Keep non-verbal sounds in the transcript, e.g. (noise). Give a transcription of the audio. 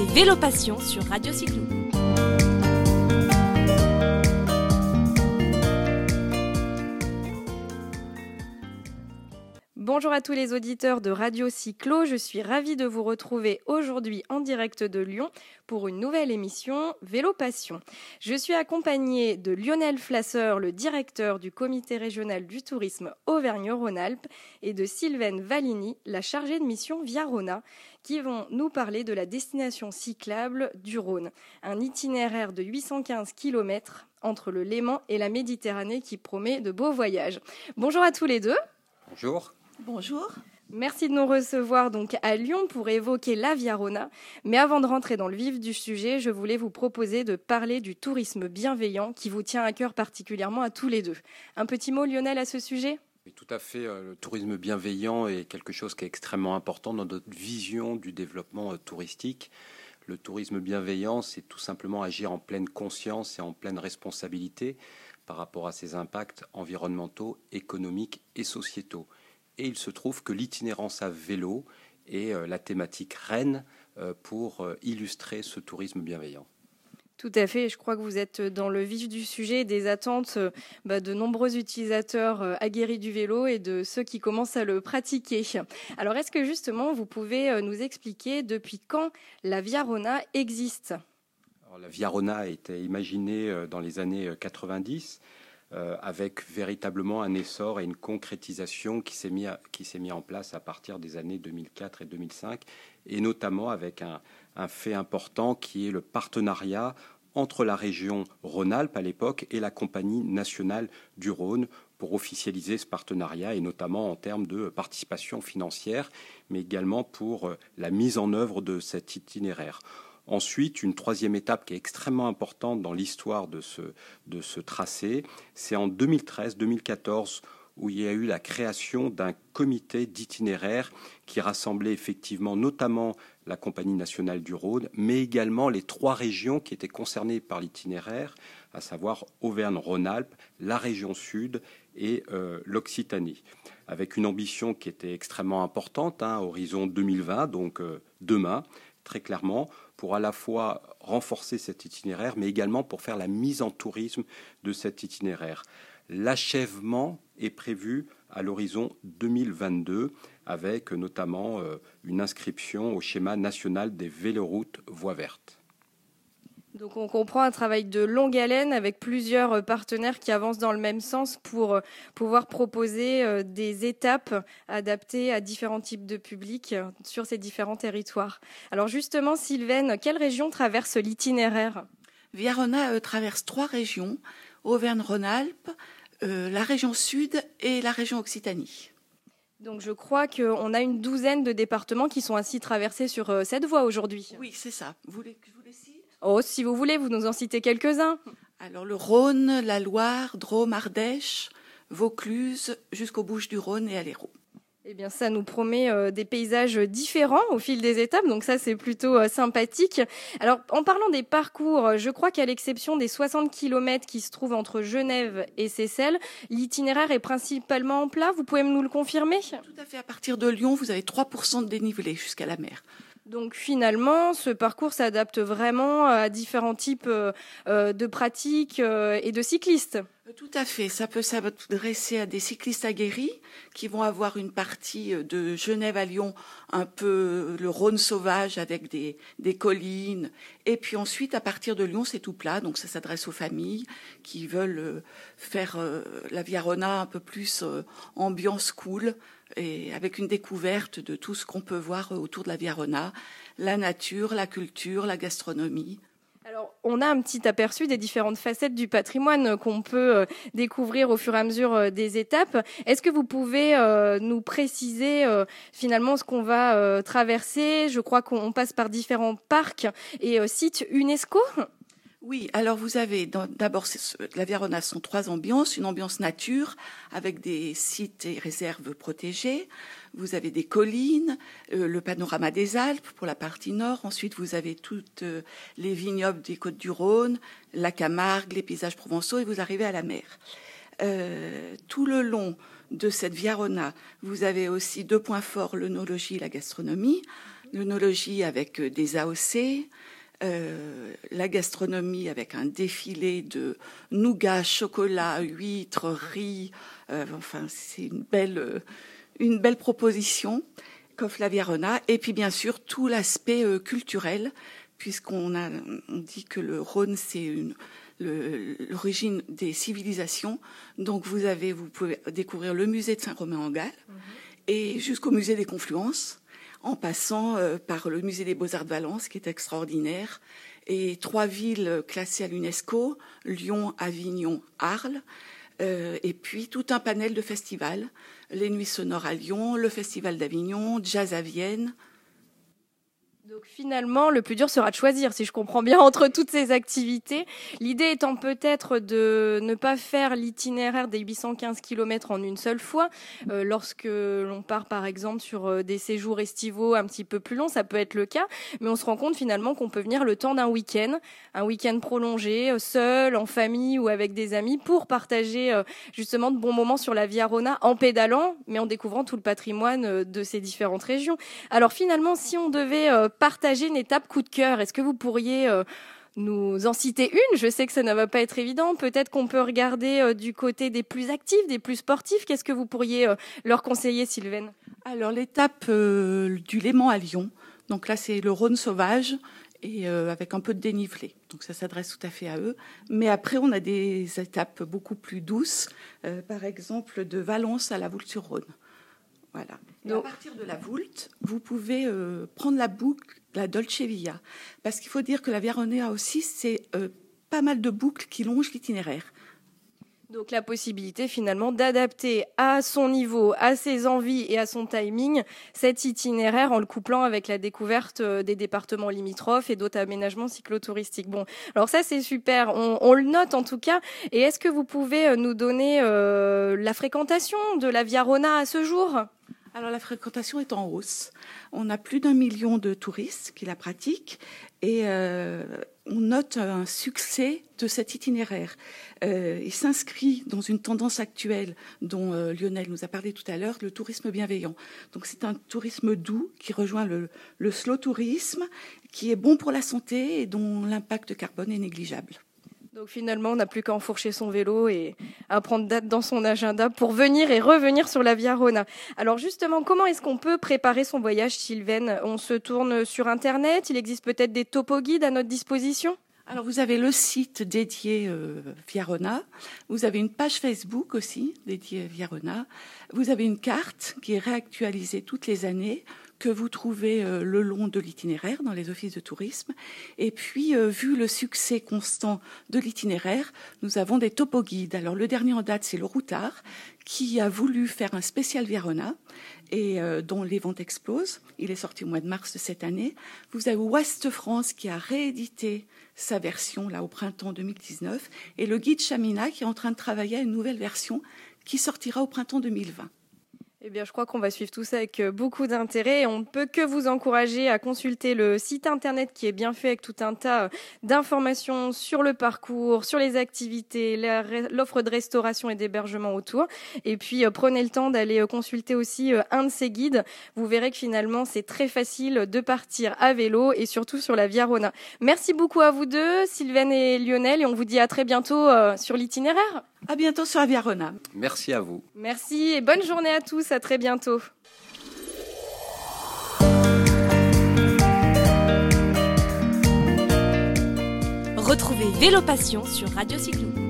écoutez Vélo Passion sur Radio Cyclo. Bonjour à tous les auditeurs de Radio Cyclo, je suis ravie de vous retrouver aujourd'hui en direct de Lyon pour une nouvelle émission Vélo Passion. Je suis accompagnée de Lionel Flasseur, le directeur du comité régional du tourisme Auvergne-Rhône-Alpes, et de Sylvaine Valini, la chargée de mission Via Rona, qui vont nous parler de la destination cyclable du Rhône, un itinéraire de 815 km entre le Léman et la Méditerranée qui promet de beaux voyages. Bonjour à tous les deux. Bonjour. Bonjour. Merci de nous recevoir donc à Lyon pour évoquer la Viarona. Mais avant de rentrer dans le vif du sujet, je voulais vous proposer de parler du tourisme bienveillant qui vous tient à cœur particulièrement à tous les deux. Un petit mot, Lionel, à ce sujet? Oui, tout à fait. Euh, le tourisme bienveillant est quelque chose qui est extrêmement important dans notre vision du développement euh, touristique. Le tourisme bienveillant, c'est tout simplement agir en pleine conscience et en pleine responsabilité par rapport à ses impacts environnementaux, économiques et sociétaux. Et il se trouve que l'itinérance à vélo est euh, la thématique reine euh, pour euh, illustrer ce tourisme bienveillant. Tout à fait. Je crois que vous êtes dans le vif du sujet des attentes bah, de nombreux utilisateurs aguerris du vélo et de ceux qui commencent à le pratiquer. Alors, est-ce que justement vous pouvez nous expliquer depuis quand la Via Rona existe? La Via Rona a été imaginée dans les années 90 euh, avec véritablement un essor et une concrétisation qui s'est mis, mis en place à partir des années 2004 et 2005, et notamment avec un, fait important qui est le partenariat entre la région Rhône-Alpes à l'époque et la Compagnie nationale du Rhône pour officialiser ce partenariat et notamment en termes de participation financière, mais également pour euh, la mise en œuvre de cet itinéraire. Ensuite, une troisième étape qui est extrêmement importante dans l'histoire de ce, de ce tracé, c'est en 2013-2014 où il y a eu la création d'un comité d'itinéraire qui rassemblait effectivement notamment la Compagnie nationale du Rhône, mais également les trois régions qui étaient concernées par l'itinéraire, à savoir Auvergne-Rhône-Alpes, la région sud et euh, l'Occitanie, avec une ambition qui était extrêmement importante, hein, horizon 2020, donc euh, demain, très clairement, pour à la fois renforcer cet itinéraire, mais également pour faire la mise en tourisme de cet itinéraire. L'achèvement est prévu à l'horizon 2022, avec notamment euh, une inscription au schéma national des véloroutes voies vertes. Donc on comprend un travail de longue haleine avec plusieurs euh, partenaires qui avancent dans le même sens pour euh, pouvoir proposer euh, des étapes adaptées à différents types de publics sur ces différents territoires. Alors justement, Sylvaine, quelle région traverse l'itinéraire? Viarona traverse trois régions, Auvergne-Rhône-Alpes, la région sud et la région Occitanie. Donc je crois qu'on a une douzaine de départements qui sont ainsi traversés sur cette voie aujourd'hui. Oui, c'est ça. Vous voulez que je vous Oh, si vous voulez, vous nous en citez quelques-uns. Alors le Rhône, la Loire, Drôme, Ardèche, Vaucluse, jusqu'aux Bouches du Rhône et à l'Hérault. Eh bien, ça nous promet euh, des paysages différents au fil des étapes, donc ça c'est plutôt euh, sympathique. Alors, en parlant des parcours, je crois qu'à l'exception des 60 km qui se trouvent entre Genève et Seyssel, l'itinéraire est principalement en plat. Vous pouvez nous le confirmer? Tout à fait. À partir de Lyon, vous avez 3% de dénivelé jusqu'à la mer. Donc finalement, ce parcours s'adapte vraiment à différents types euh, euh, de pratiques euh, et de cyclistes. Tout à fait. Ça peut s'adresser à des cyclistes aguerris qui vont avoir une partie de Genève à Lyon, un peu le Rhône sauvage avec des, des collines. Et puis ensuite, à partir de Lyon, c'est tout plat. Donc ça s'adresse aux familles qui veulent faire la Viarona un peu plus ambiance cool et avec une découverte de tout ce qu'on peut voir autour de la Viarona, la nature, la culture, la gastronomie. Alors, on a un petit aperçu des différentes facettes du patrimoine qu'on peut euh, découvrir au fur et à mesure euh, des étapes. Est-ce que vous pouvez euh, nous préciser finalement ce qu'on va traverser? Je crois qu'on passe par différents parcs et sites UNESCO. Oui, alors vous avez d'abord la Viarona sont trois ambiances, une ambiance nature avec des sites et réserves protégées, vous avez des collines, euh, le panorama des Alpes pour la partie nord, ensuite vous avez toutes euh, les vignobles des côtes du Rhône, la Camargue, les paysages provençaux et vous arrivez à la mer. Euh, tout le long de cette Viarona, vous avez aussi deux points forts, l'œnologie et la gastronomie. L'œnologie avec des AOC, la gastronomie avec un défilé de nougat, chocolat, huîtres, riz. enfin, c'est une belle, une belle proposition. La Et puis, bien sûr, tout l'aspect culturel, puisqu'on a on dit que le Rhône, c'est une, l'origine des civilisations. Donc vous avez, vous pouvez découvrir le musée de Saint-Romain-en-Galles mhm. et jusqu'au musée des Confluences, en passant euh, par le musée des Beaux-Arts de Valence, qui est extraordinaire, et trois villes classées à l'UNESCO Lyon, Avignon, Arles. Euh, et puis tout un panel de festivals, les Nuits sonores à Lyon, le Festival d'Avignon, Jazz à Vienne, donc finalement, le plus dur sera de choisir, si je comprends bien, (laughs) entre toutes ces activités. L'idée étant peut-être de ne pas faire l'itinéraire des 815 km en une seule fois. Euh, lorsque l'on part, par exemple, sur euh, des séjours estivaux un petit peu plus longs, ça peut être le cas. Mais on se rend compte finalement qu'on peut venir le temps d'un week-end, un week-end prolongé, euh, seul, en famille ou avec des amis, pour partager justement de bons moments sur la Via Rona en pédalant, mais en découvrant tout le patrimoine de ces différentes régions. Alors finalement, si on devait partager une étape coup de cœur. Est-ce que vous pourriez euh, nous en citer une? Je sais que ça ne va pas être évident. Peut-être qu'on peut regarder euh, du côté des plus actifs, des plus sportifs. Qu'est-ce que vous pourriez euh, leur conseiller, Sylvaine? Alors l'étape du Léman à Lyon. Donc là, c'est le Rhône sauvage et avec un peu de dénivelé. Donc ça s'adresse tout à fait à eux. Mais après, on a des étapes beaucoup plus douces. par exemple, de Valence à la Voulte-sur-Rhône. Voilà. Et à partir de la Voulte, vous pouvez euh, prendre la boucle, la Dolce Via. Parce qu'il faut dire que la Via Ronea aussi, c'est euh, pas mal de boucles qui longent l'itinéraire. Donc la possibilité finalement d'adapter à son niveau, à ses envies et à son timing cet itinéraire en le couplant avec la découverte euh, des départements limitrophes et d'autres aménagements cyclotouristiques. Bon, alors ça c'est super, on, le note en tout cas. Et est-ce que vous pouvez nous donner la fréquentation de la Via Rona à ce jour? Alors la fréquentation est en hausse. On a plus d'un million de touristes qui la pratiquent et euh, on note un succès de cet itinéraire. Euh, il s'inscrit dans une tendance actuelle dont euh, Lionel nous a parlé tout à l'heure, le tourisme bienveillant. Donc c'est un tourisme doux qui rejoint le, le slow tourisme, qui est bon pour la santé et dont l'impact carbone est négligeable. Donc finalement, on n'a plus qu'à enfourcher son vélo et à prendre date dans son agenda pour venir et revenir sur la Via Rona. Alors justement, comment est-ce qu'on peut préparer son voyage, Sylvaine? On se tourne sur Internet Il existe peut-être des topo guides à notre disposition? Alors vous avez le site dédié euh, Viarona, vous avez une page Facebook aussi dédiée Viarona, vous avez une carte qui est réactualisée toutes les années que vous trouvez euh, le long de l'itinéraire dans les offices de tourisme. Et puis, euh, vu le succès constant de l'itinéraire, nous avons des topo guides. Alors, le dernier en date, c'est le Routard, qui a voulu faire un spécial Verona et euh, dont les ventes explosent. Il est sorti au mois de mars de cette année. Vous avez Ouest France qui a réédité sa version là au printemps 2019 et le guide Chamina qui est en train de travailler à une nouvelle version qui sortira au printemps 2020. Eh bien, je crois qu'on va suivre tout ça avec euh, beaucoup d'intérêt. On ne peut que vous encourager à consulter le site internet qui est bien fait avec tout un tas euh, d'informations sur le parcours, sur les activités, l'offre de restauration et d'hébergement autour. Et puis, euh, prenez le temps d'aller consulter aussi un de ces guides. Vous verrez que finalement, c'est très facile de partir à vélo et surtout sur la Via Rona. Merci beaucoup à vous deux, Sylvaine et Lionel, et on vous dit à très bientôt sur l'itinéraire. À bientôt sur la Via Rona. Merci à vous. Merci et bonne journée à à très bientôt. Retrouvez Vélo Passion sur Radio Cyclo.